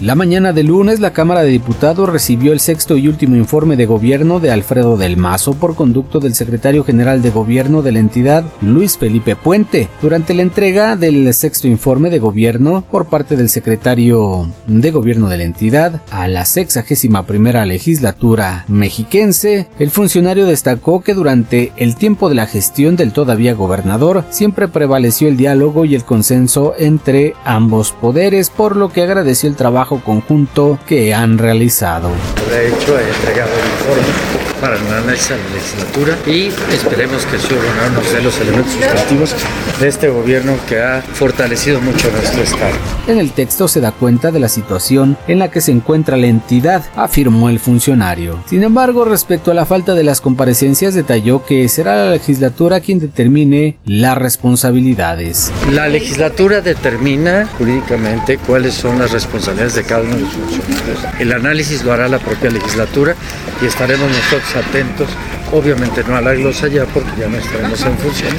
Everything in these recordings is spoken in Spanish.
La mañana de lunes, la Cámara de Diputados recibió el sexto y último informe de gobierno de Alfredo del Mazo por conducto del secretario general de gobierno de la entidad, Luis Felipe Puente. Durante la entrega del sexto informe de gobierno por parte del secretario de gobierno de la entidad a la sexagésima primera legislatura mexiquense, el funcionario destacó que durante el tiempo de la gestión del todavía gobernador siempre prevaleció el diálogo y el consenso entre ambos poderes, por lo que agradeció el trabajo conjunto que han realizado. De hecho, he entregado el informe para el análisis de la legislatura y esperemos que el señor gobernador nos dé los elementos sustantivos de este gobierno que ha fortalecido mucho nuestro Estado. En el texto se da cuenta de la situación en la que se encuentra la entidad, afirmó el funcionario. Sin embargo, respecto a la falta de las comparecencias, detalló que será la legislatura quien determine las responsabilidades. La legislatura determina jurídicamente cuáles son las responsabilidades de cada uno de los funcionarios. El análisis lo hará la propia legislatura y estaremos nosotros atentos, obviamente no a la glosa ya porque ya no estaremos en función,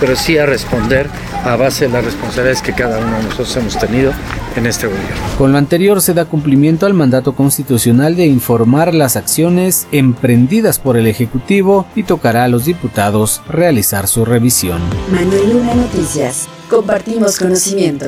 pero sí a responder a base de las responsabilidades que cada uno de nosotros hemos tenido en este gobierno. Con lo anterior se da cumplimiento al mandato constitucional de informar las acciones emprendidas por el Ejecutivo y tocará a los diputados realizar su revisión. Manuel Luna Noticias. Compartimos conocimiento.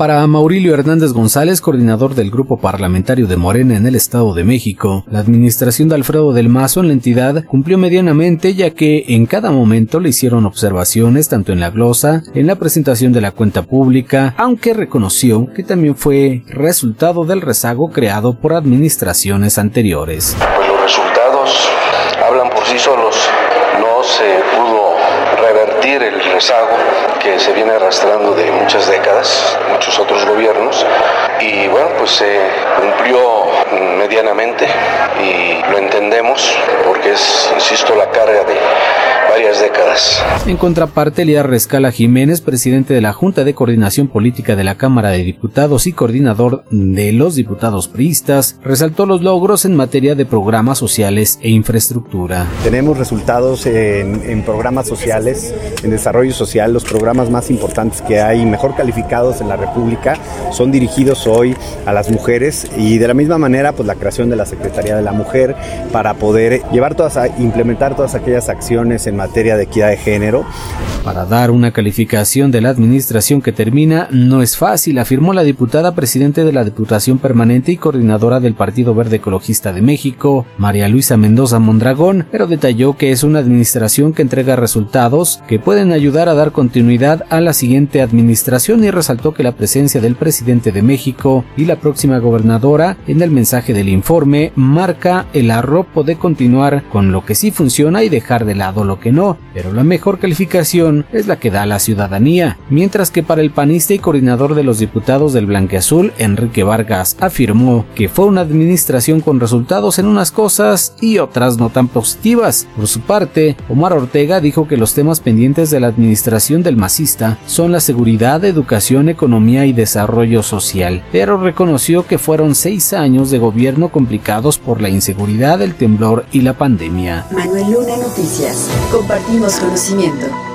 Para Maurilio Hernández González, coordinador del grupo parlamentario de Morena en el Estado de México, la administración de Alfredo del Mazo en la entidad cumplió medianamente ya que en cada momento le hicieron observaciones tanto en la glosa, en la presentación de la cuenta pública, aunque reconoció que también fue resultado del rezago creado por administraciones anteriores. Pues los resultados hablan por sí solos. No se pudo el rezago que se viene arrastrando de muchas décadas, muchos otros gobiernos, y bueno, pues se cumplió medianamente y lo entendemos porque es, insisto, la carga de varias décadas. En contraparte, Elías Rescala Jiménez, presidente de la Junta de Coordinación Política de la Cámara de Diputados y coordinador de los diputados priistas, resaltó los logros en materia de programas sociales e infraestructura. Tenemos resultados en, en programas sociales, en desarrollo social, los programas más importantes que hay, mejor calificados en la República, son dirigidos hoy a las mujeres y de la misma manera, pues la creación de la Secretaría de la Mujer para poder llevar todas, a implementar todas aquellas acciones en materia de equidad de género. Para dar una calificación de la administración que termina no es fácil, afirmó la diputada presidente de la Diputación Permanente y coordinadora del Partido Verde Ecologista de México, María Luisa Mendoza Mondragón, pero detalló que es una administración que entrega resultados que pueden ayudar a dar continuidad a la siguiente administración y resaltó que la presencia del presidente de México y la próxima gobernadora en el mensaje del informe marca el arropo de continuar con lo que sí funciona y dejar de lado lo que no, pero la mejor calificación es la que da la ciudadanía, mientras que para el panista y coordinador de los diputados del Blanqueazul, Enrique Vargas, afirmó que fue una administración con resultados en unas cosas y otras no tan positivas. Por su parte, Omar Ortega dijo que los temas pendientes de la administración del masista son la seguridad, educación, economía y desarrollo social, pero reconoció que fueron seis años de gobierno complicados por la inseguridad, el temblor y la pandemia. Manuel Luna Noticias. Compartimos conocimiento.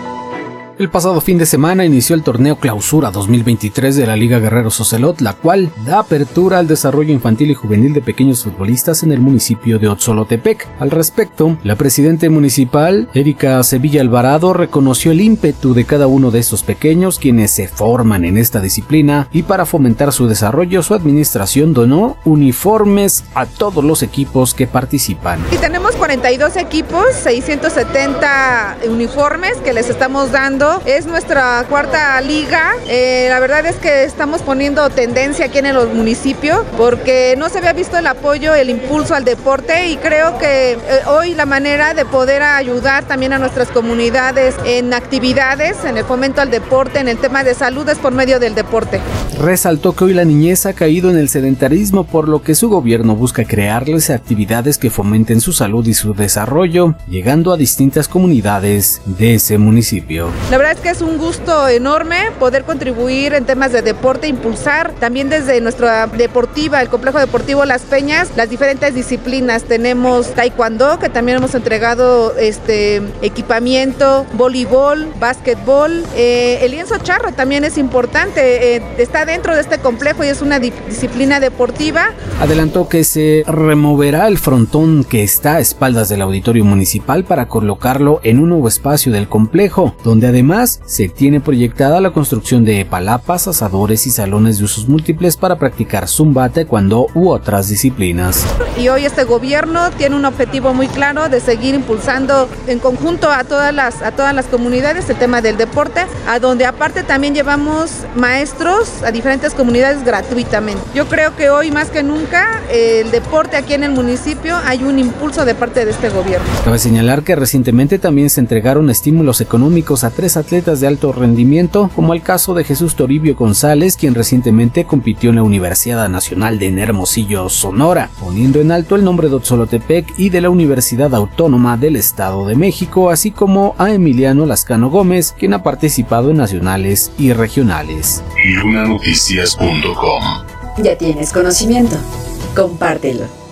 El pasado fin de semana inició el torneo Clausura 2023 de la Liga Guerreros Ocelot, la cual da apertura al desarrollo infantil y juvenil de pequeños futbolistas en el municipio de Otzolotepec. Al respecto, la presidenta municipal, Erika Sevilla Alvarado, reconoció el ímpetu de cada uno de estos pequeños quienes se forman en esta disciplina y para fomentar su desarrollo, su administración donó uniformes a todos los equipos que participan. Y tenemos 42 equipos, 670 uniformes que les estamos dando es nuestra cuarta liga. Eh, la verdad es que estamos poniendo tendencia aquí en el municipio porque no se había visto el apoyo, el impulso al deporte y creo que eh, hoy la manera de poder ayudar también a nuestras comunidades en actividades, en el fomento al deporte, en el tema de salud es por medio del deporte. Resaltó que hoy la niñez ha caído en el sedentarismo por lo que su gobierno busca crearles actividades que fomenten su salud y su desarrollo, llegando a distintas comunidades de ese municipio. Verdad es que es un gusto enorme poder contribuir en temas de deporte, impulsar también desde nuestra deportiva, el complejo deportivo Las Peñas, las diferentes disciplinas. Tenemos taekwondo, que también hemos entregado este equipamiento, voleibol, básquetbol. Eh, el lienzo charro también es importante, eh, está dentro de este complejo y es una disciplina deportiva. Adelantó que se removerá el frontón que está a espaldas del auditorio municipal para colocarlo en un nuevo espacio del complejo, donde además se tiene proyectada la construcción de palapas, asadores y salones de usos múltiples para practicar zumba, taekwondo u otras disciplinas. Y hoy este gobierno tiene un objetivo muy claro de seguir impulsando en conjunto a todas las, a todas las comunidades el tema del deporte, a donde aparte también llevamos maestros a diferentes comunidades gratuitamente. Yo creo que hoy más que nunca el deporte aquí en el municipio hay un impulso de parte de este gobierno. Cabe señalar que recientemente también se entregaron estímulos económicos a tres atletas de alto rendimiento, como el caso de Jesús Toribio González, quien recientemente compitió en la Universidad Nacional de Hermosillo, Sonora, poniendo en alto el nombre de Otzolotepec y de la Universidad Autónoma del Estado de México, así como a Emiliano Lascano Gómez, quien ha participado en nacionales y regionales. Lunanoticias.com Ya tienes conocimiento. Compártelo.